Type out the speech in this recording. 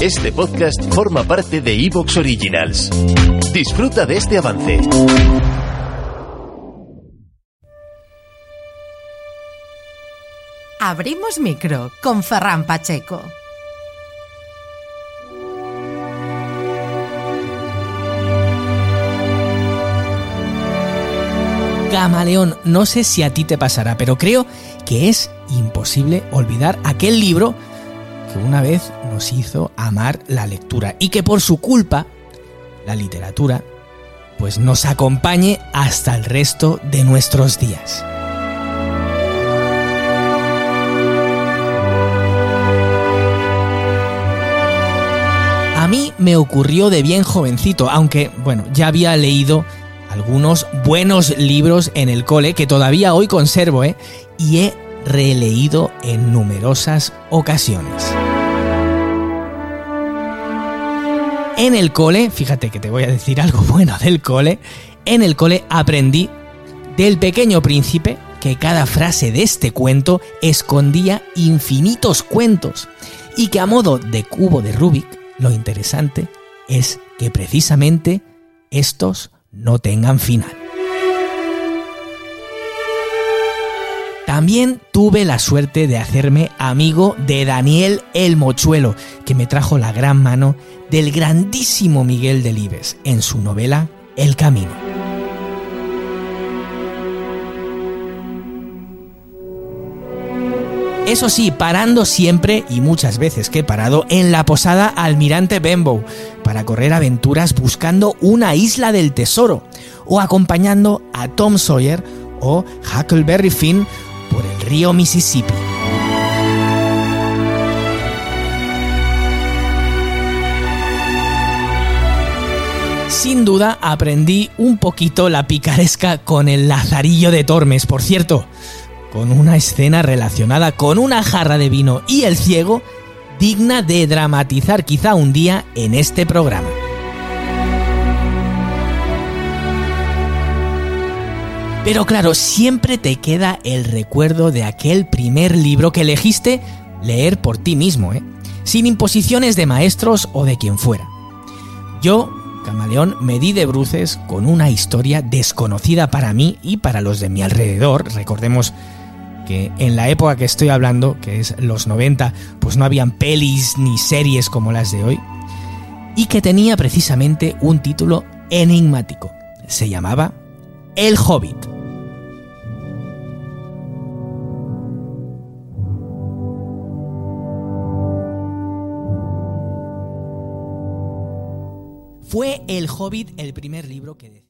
Este podcast forma parte de Evox Originals. Disfruta de este avance. Abrimos micro con Ferran Pacheco. Camaleón, no sé si a ti te pasará, pero creo que es imposible olvidar aquel libro que una vez nos hizo amar la lectura y que por su culpa la literatura pues nos acompañe hasta el resto de nuestros días. A mí me ocurrió de bien jovencito, aunque bueno, ya había leído algunos buenos libros en el cole que todavía hoy conservo, ¿eh? Y he releído en numerosas ocasiones. En el cole, fíjate que te voy a decir algo bueno del cole, en el cole aprendí del pequeño príncipe que cada frase de este cuento escondía infinitos cuentos y que a modo de cubo de Rubik, lo interesante es que precisamente estos no tengan final. También tuve la suerte de hacerme amigo de Daniel el Mochuelo, que me trajo la gran mano del grandísimo Miguel Delibes en su novela El Camino. Eso sí, parando siempre y muchas veces que he parado en la posada Almirante Benbow para correr aventuras buscando una isla del tesoro o acompañando a Tom Sawyer o Huckleberry Finn por el río Mississippi. Sin duda aprendí un poquito la picaresca con el Lazarillo de Tormes, por cierto, con una escena relacionada con una jarra de vino y el ciego digna de dramatizar quizá un día en este programa. Pero claro, siempre te queda el recuerdo de aquel primer libro que elegiste leer por ti mismo, ¿eh? sin imposiciones de maestros o de quien fuera. Yo, Camaleón, me di de bruces con una historia desconocida para mí y para los de mi alrededor. Recordemos que en la época que estoy hablando, que es los 90, pues no habían pelis ni series como las de hoy, y que tenía precisamente un título enigmático. Se llamaba El Hobbit. Fue El Hobbit el primer libro que...